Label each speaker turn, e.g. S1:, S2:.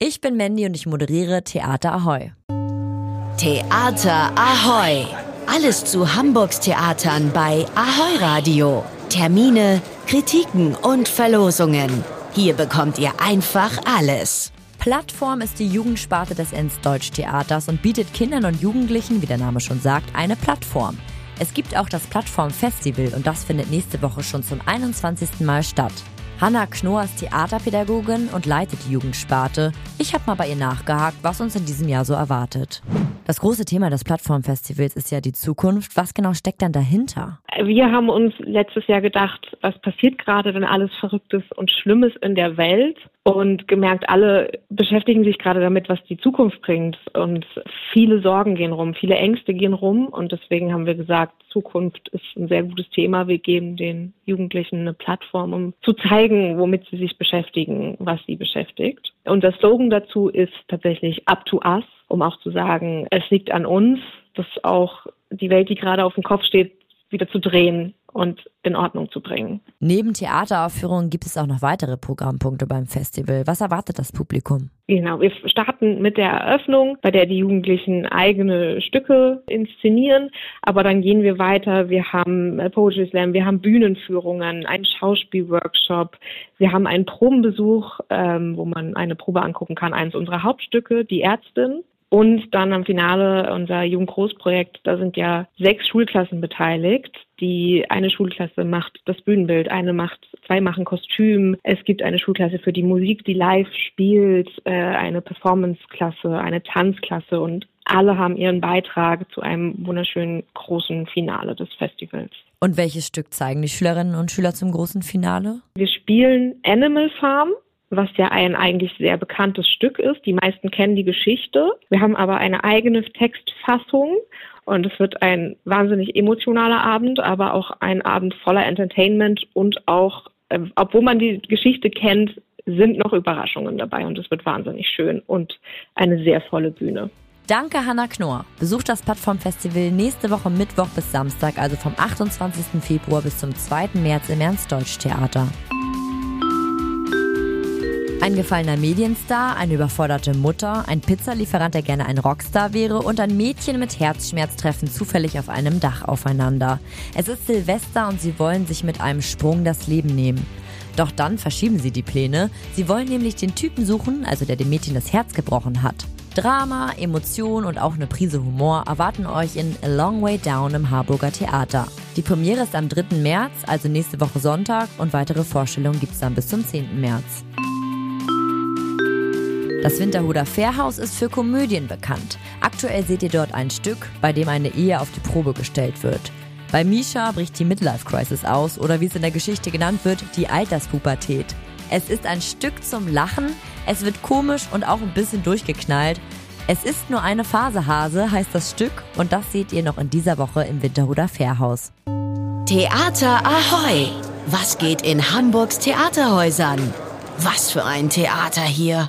S1: Ich bin Mandy und ich moderiere Theater Ahoy.
S2: Theater Ahoy! Alles zu Hamburgs Theatern bei Ahoy Radio. Termine, Kritiken und Verlosungen. Hier bekommt ihr einfach alles.
S1: Plattform ist die Jugendsparte des Enns Deutsch Theaters und bietet Kindern und Jugendlichen, wie der Name schon sagt, eine Plattform. Es gibt auch das Plattform Festival und das findet nächste Woche schon zum 21. Mal statt. Hanna Knorr ist Theaterpädagogin und leitet die Jugendsparte. Ich habe mal bei ihr nachgehakt, was uns in diesem Jahr so erwartet. Das große Thema des Plattformfestivals ist ja die Zukunft. Was genau steckt dann dahinter?
S3: Wir haben uns letztes Jahr gedacht, was passiert gerade, wenn alles Verrücktes und Schlimmes in der Welt? Und gemerkt, alle beschäftigen sich gerade damit, was die Zukunft bringt. Und viele Sorgen gehen rum, viele Ängste gehen rum. Und deswegen haben wir gesagt, Zukunft ist ein sehr gutes Thema. Wir geben den Jugendlichen eine Plattform, um zu zeigen, womit sie sich beschäftigen, was sie beschäftigt. Und das Slogan dazu ist tatsächlich Up to Us, um auch zu sagen, es liegt an uns, dass auch die Welt, die gerade auf dem Kopf steht, wieder zu drehen und in Ordnung zu bringen.
S1: Neben Theateraufführungen gibt es auch noch weitere Programmpunkte beim Festival. Was erwartet das Publikum?
S3: Genau, wir starten mit der Eröffnung, bei der die Jugendlichen eigene Stücke inszenieren, aber dann gehen wir weiter. Wir haben äh, Poetry Slam, wir haben Bühnenführungen, einen Schauspielworkshop, wir haben einen Probenbesuch, ähm, wo man eine Probe angucken kann, eines unserer Hauptstücke, Die Ärztin. Und dann am Finale unser Jugendgroßprojekt, da sind ja sechs Schulklassen beteiligt. Die eine Schulklasse macht das Bühnenbild, eine macht, zwei machen Kostüm. Es gibt eine Schulklasse für die Musik, die live spielt, äh, eine Performanceklasse, eine Tanzklasse und alle haben ihren Beitrag zu einem wunderschönen großen Finale des Festivals.
S1: Und welches Stück zeigen die Schülerinnen und Schüler zum großen Finale?
S3: Wir spielen Animal Farm was ja ein eigentlich sehr bekanntes Stück ist. Die meisten kennen die Geschichte. Wir haben aber eine eigene Textfassung und es wird ein wahnsinnig emotionaler Abend, aber auch ein Abend voller Entertainment und auch, äh, obwohl man die Geschichte kennt, sind noch Überraschungen dabei und es wird wahnsinnig schön und eine sehr volle Bühne.
S1: Danke, Hanna Knorr. Besucht das Plattformfestival nächste Woche Mittwoch bis Samstag, also vom 28. Februar bis zum 2. März im Ernst-Deutsch-Theater. Ein gefallener Medienstar, eine überforderte Mutter, ein Pizzalieferant, der gerne ein Rockstar wäre und ein Mädchen mit Herzschmerz treffen zufällig auf einem Dach aufeinander. Es ist Silvester und sie wollen sich mit einem Sprung das Leben nehmen. Doch dann verschieben sie die Pläne. Sie wollen nämlich den Typen suchen, also der dem Mädchen das Herz gebrochen hat. Drama, Emotion und auch eine Prise Humor erwarten euch in A Long Way Down im Harburger Theater. Die Premiere ist am 3. März, also nächste Woche Sonntag, und weitere Vorstellungen gibt es dann bis zum 10. März. Das Winterhuder Fährhaus ist für Komödien bekannt. Aktuell seht ihr dort ein Stück, bei dem eine Ehe auf die Probe gestellt wird. Bei Misha bricht die Midlife Crisis aus oder wie es in der Geschichte genannt wird, die Alterspubertät. Es ist ein Stück zum Lachen, es wird komisch und auch ein bisschen durchgeknallt. Es ist nur eine Phase Hase, heißt das Stück und das seht ihr noch in dieser Woche im Winterhuder Fährhaus.
S2: Theater Ahoy! Was geht in Hamburgs Theaterhäusern? Was für ein Theater hier!